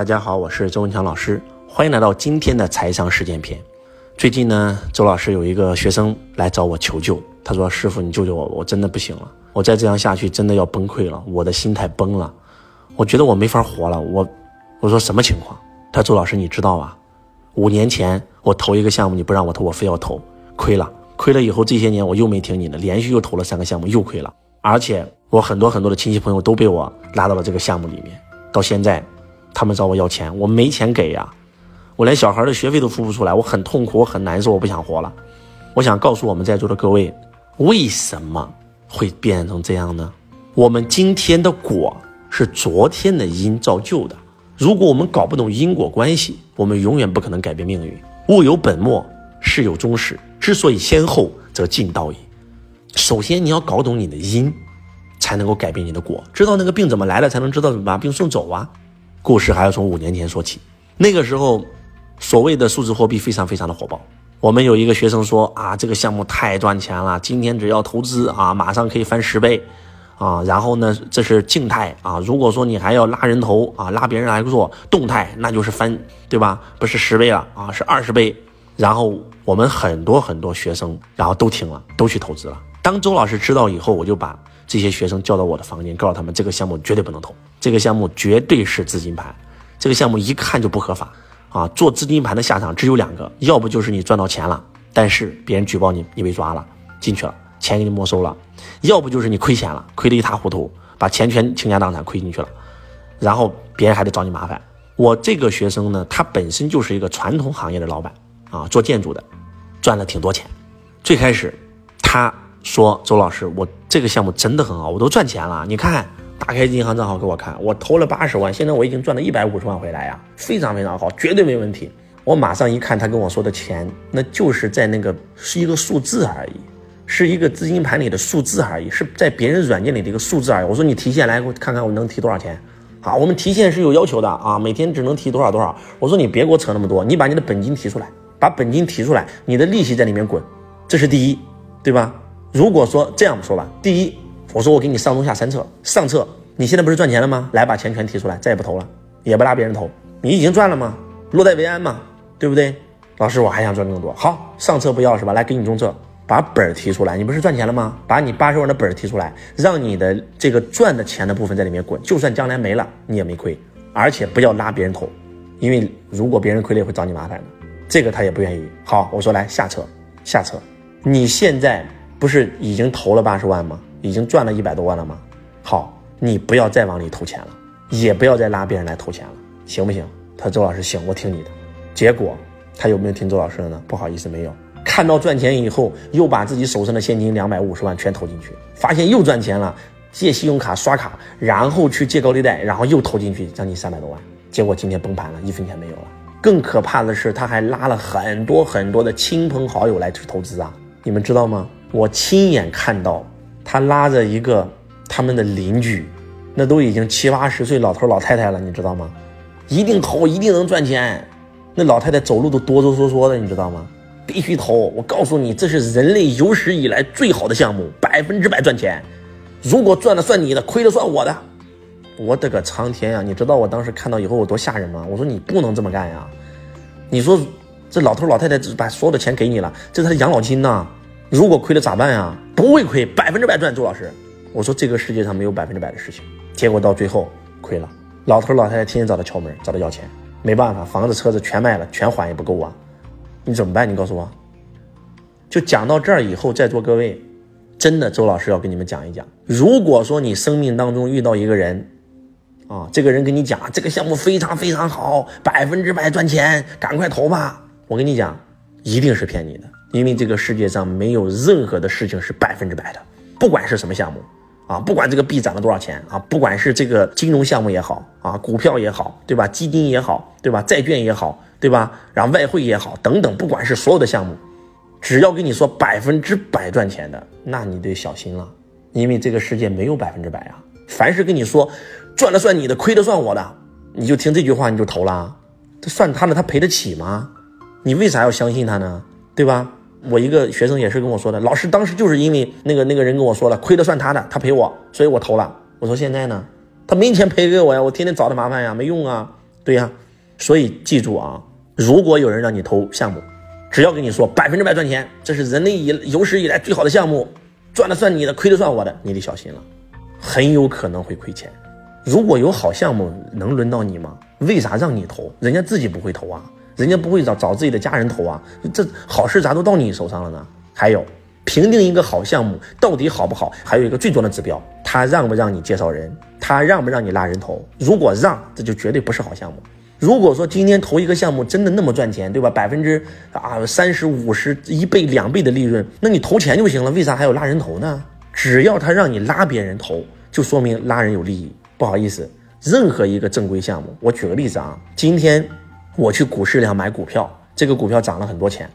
大家好，我是周文强老师，欢迎来到今天的财商实践篇。最近呢，周老师有一个学生来找我求救，他说：“师傅，你救救我，我真的不行了，我再这样下去真的要崩溃了，我的心态崩了，我觉得我没法活了。”我我说什么情况？他说周老师你知道吧？五年前我投一个项目，你不让我投，我非要投，亏了，亏了以后这些年我又没听你的，连续又投了三个项目，又亏了，而且我很多很多的亲戚朋友都被我拉到了这个项目里面，到现在。他们找我要钱，我没钱给呀，我连小孩的学费都付不出来，我很痛苦，我很难受，我不想活了。我想告诉我们在座的各位，为什么会变成这样呢？我们今天的果是昨天的因造就的。如果我们搞不懂因果关系，我们永远不可能改变命运。物有本末，事有终始，之所以先后，则近道矣。首先你要搞懂你的因，才能够改变你的果。知道那个病怎么来的，才能知道怎么把病送走啊。故事还要从五年前说起，那个时候，所谓的数字货币非常非常的火爆。我们有一个学生说啊，这个项目太赚钱了，今天只要投资啊，马上可以翻十倍，啊，然后呢，这是静态啊，如果说你还要拉人头啊，拉别人来做动态，那就是翻，对吧？不是十倍了啊，是二十倍。然后我们很多很多学生，然后都听了，都去投资了。当周老师知道以后，我就把。这些学生叫到我的房间，告诉他们这个项目绝对不能投，这个项目绝对是资金盘，这个项目一看就不合法啊！做资金盘的下场只有两个，要不就是你赚到钱了，但是别人举报你，你被抓了进去了，钱给你没收了；要不就是你亏钱了，亏得一塌糊涂，把钱全倾家荡产亏进去了，然后别人还得找你麻烦。我这个学生呢，他本身就是一个传统行业的老板啊，做建筑的，赚了挺多钱。最开始他。说周老师，我这个项目真的很好，我都赚钱了。你看，打开银行账号给我看，我投了八十万，现在我已经赚了一百五十万回来呀，非常非常好，绝对没问题。我马上一看他跟我说的钱，那就是在那个是一个数字而已，是一个资金盘里的数字而已，是在别人软件里的一个数字而已。我说你提现来，我看看我能提多少钱？好，我们提现是有要求的啊，每天只能提多少多少。我说你别给我扯那么多，你把你的本金提出来，把本金提出来，你的利息在里面滚，这是第一，对吧？如果说这样说吧，第一，我说我给你上中下三策，上策，你现在不是赚钱了吗？来把钱全提出来，再也不投了，也不拉别人投，你已经赚了吗？落袋为安嘛，对不对？老师，我还想赚更多。好，上策不要是吧？来给你中策，把本儿提出来，你不是赚钱了吗？把你八十万的本儿提出来，让你的这个赚的钱的部分在里面滚，就算将来没了，你也没亏，而且不要拉别人投，因为如果别人亏了会找你麻烦的，这个他也不愿意。好，我说来下策，下策，你现在。不是已经投了八十万吗？已经赚了一百多万了吗？好，你不要再往里投钱了，也不要再拉别人来投钱了，行不行？他说周老师行，我听你的。结果他有没有听周老师的呢？不好意思，没有。看到赚钱以后，又把自己手上的现金两百五十万全投进去，发现又赚钱了，借信用卡刷卡，然后去借高利贷，然后又投进去将近三百多万。结果今天崩盘了，一分钱没有了。更可怕的是，他还拉了很多很多的亲朋好友来去投资啊，你们知道吗？我亲眼看到，他拉着一个他们的邻居，那都已经七八十岁老头老太太了，你知道吗？一定投，一定能赚钱。那老太太走路都哆哆嗦嗦的，你知道吗？必须投！我告诉你，这是人类有史以来最好的项目，百分之百赚钱。如果赚了算你的，亏了算我的。我的个苍天呀！你知道我当时看到以后有多吓人吗？我说你不能这么干呀！你说这老头老太太把所有的钱给你了，这是他的养老金呐。如果亏了咋办呀？不会亏，百分之百赚。周老师，我说这个世界上没有百分之百的事情。结果到最后亏了，老头老太太天天找他敲门，找他要钱，没办法，房子车子全卖了，全还也不够啊。你怎么办？你告诉我。就讲到这儿以后，在座各位，真的，周老师要跟你们讲一讲。如果说你生命当中遇到一个人，啊，这个人跟你讲这个项目非常非常好，百分之百赚钱，赶快投吧。我跟你讲，一定是骗你的。因为这个世界上没有任何的事情是百分之百的，不管是什么项目，啊，不管这个币涨了多少钱啊，不管是这个金融项目也好啊，股票也好，对吧？基金也好，对吧？债券也好，对吧？然后外汇也好，等等，不管是所有的项目，只要跟你说百分之百赚钱的，那你得小心了，因为这个世界没有百分之百啊。凡是跟你说赚了算你的，亏了算我的，你就听这句话你就投了，这算他的，他赔得起吗？你为啥要相信他呢？对吧？我一个学生也是跟我说的，老师当时就是因为那个那个人跟我说了，亏的算他的，他赔我，所以我投了。我说现在呢，他没钱赔给我呀，我天天找他麻烦呀，没用啊。对呀，所以记住啊，如果有人让你投项目，只要跟你说百分之百赚钱，这是人类以有史以来最好的项目，赚的算你的，亏的算我的，你得小心了，很有可能会亏钱。如果有好项目，能轮到你吗？为啥让你投？人家自己不会投啊，人家不会找找自己的家人投啊，这好事咋都到你手上了呢？还有，评定一个好项目到底好不好，还有一个最重要的指标，他让不让你介绍人，他让不让你拉人头？如果让，这就绝对不是好项目。如果说今天投一个项目真的那么赚钱，对吧？百分之啊三十五十一倍两倍的利润，那你投钱就行了，为啥还要拉人头呢？只要他让你拉别人投，就说明拉人有利益。不好意思，任何一个正规项目，我举个例子啊，今天我去股市上买股票，这个股票涨了很多钱，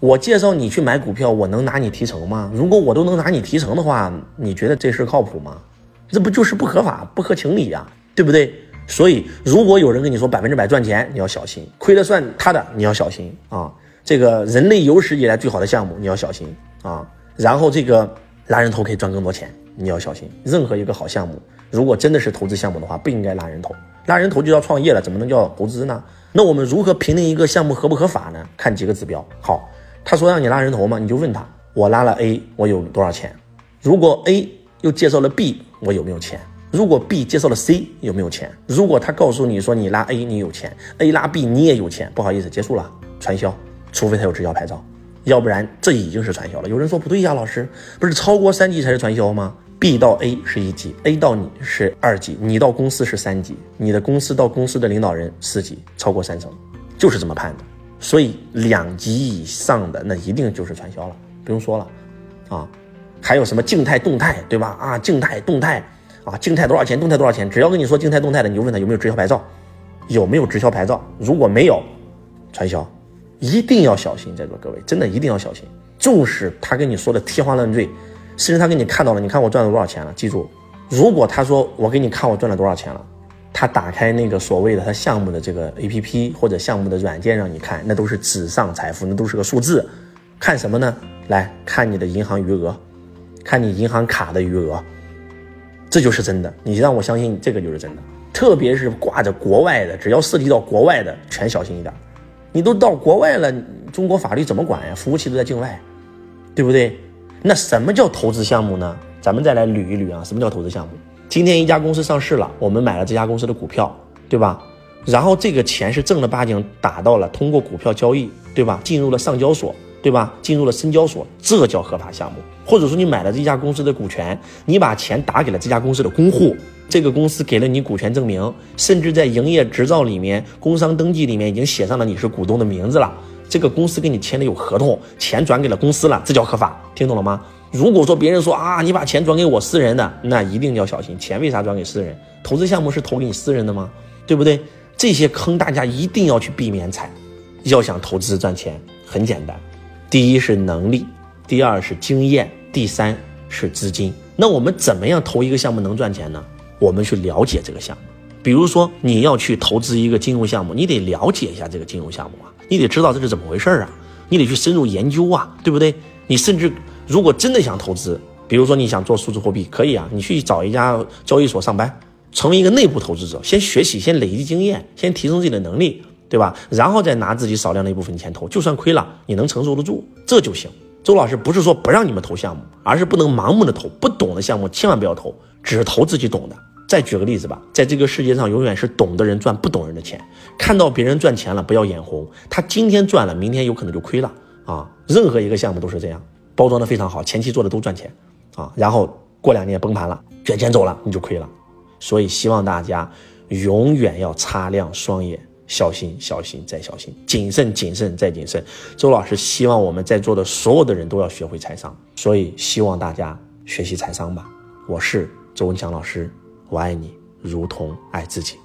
我介绍你去买股票，我能拿你提成吗？如果我都能拿你提成的话，你觉得这事靠谱吗？这不就是不合法、不合情理呀，对不对？所以，如果有人跟你说百分之百赚钱，你要小心，亏了算他的，你要小心啊。这个人类有史以来最好的项目，你要小心啊。然后这个拉人头可以赚更多钱，你要小心。任何一个好项目。如果真的是投资项目的话，不应该拉人头，拉人头就要创业了，怎么能叫投资呢？那我们如何评定一个项目合不合法呢？看几个指标。好，他说让你拉人头嘛，你就问他，我拉了 A，我有多少钱？如果 A 又介绍了 B，我有没有钱？如果 B 介绍了 C，有没有钱？如果他告诉你说你拉 A 你有钱，A 拉 B 你也有钱，不好意思，结束了，传销，除非他有直销牌照，要不然这已经是传销了。有人说不对呀，老师，不是超过三级才是传销吗？B 到 A 是一级，A 到你是二级，你到公司是三级，你的公司到公司的领导人四级，超过三层，就是这么判的。所以两级以上的那一定就是传销了，不用说了，啊，还有什么静态、动态，对吧？啊，静态、动态，啊，静态多少钱？动态多少钱？只要跟你说静态、动态的，你就问他有没有直销牌照，有没有直销牌照？如果没有，传销，一定要小心，在座各位，真的一定要小心，纵使他跟你说的天花乱坠。甚至他给你看到了，你看我赚了多少钱了？记住，如果他说我给你看我赚了多少钱了，他打开那个所谓的他项目的这个 A P P 或者项目的软件让你看，那都是纸上财富，那都是个数字。看什么呢？来看你的银行余额，看你银行卡的余额，这就是真的。你让我相信这个就是真的。特别是挂着国外的，只要涉及到国外的，全小心一点。你都到国外了，中国法律怎么管呀？服务器都在境外，对不对？那什么叫投资项目呢？咱们再来捋一捋啊，什么叫投资项目？今天一家公司上市了，我们买了这家公司的股票，对吧？然后这个钱是正儿八经打到了通过股票交易，对吧？进入了上交所，对吧？进入了深交所，这叫合法项目。或者说你买了这家公司的股权，你把钱打给了这家公司的公户，这个公司给了你股权证明，甚至在营业执照里面、工商登记里面已经写上了你是股东的名字了。这个公司跟你签的有合同，钱转给了公司了，这叫合法，听懂了吗？如果说别人说啊，你把钱转给我私人的，那一定要小心，钱为啥转给私人？投资项目是投给你私人的吗？对不对？这些坑大家一定要去避免踩。要想投资赚钱，很简单，第一是能力，第二是经验，第三是资金。那我们怎么样投一个项目能赚钱呢？我们去了解这个项目。比如说你要去投资一个金融项目，你得了解一下这个金融项目啊。你得知道这是怎么回事啊，你得去深入研究啊，对不对？你甚至如果真的想投资，比如说你想做数字货币，可以啊，你去找一家交易所上班，成为一个内部投资者，先学习，先累积经验，先提升自己的能力，对吧？然后再拿自己少量的一部分钱投，就算亏了，你能承受得住，这就行。周老师不是说不让你们投项目，而是不能盲目的投，不懂的项目千万不要投，只投自己懂的。再举个例子吧，在这个世界上，永远是懂的人赚不懂人的钱。看到别人赚钱了，不要眼红，他今天赚了，明天有可能就亏了啊！任何一个项目都是这样，包装的非常好，前期做的都赚钱啊，然后过两年崩盘了，卷钱走了，你就亏了。所以希望大家永远要擦亮双眼，小心、小心再小心，谨慎、谨慎再谨慎。周老师希望我们在座的所有的人都要学会财商，所以希望大家学习财商吧。我是周文强老师。我爱你，如同爱自己。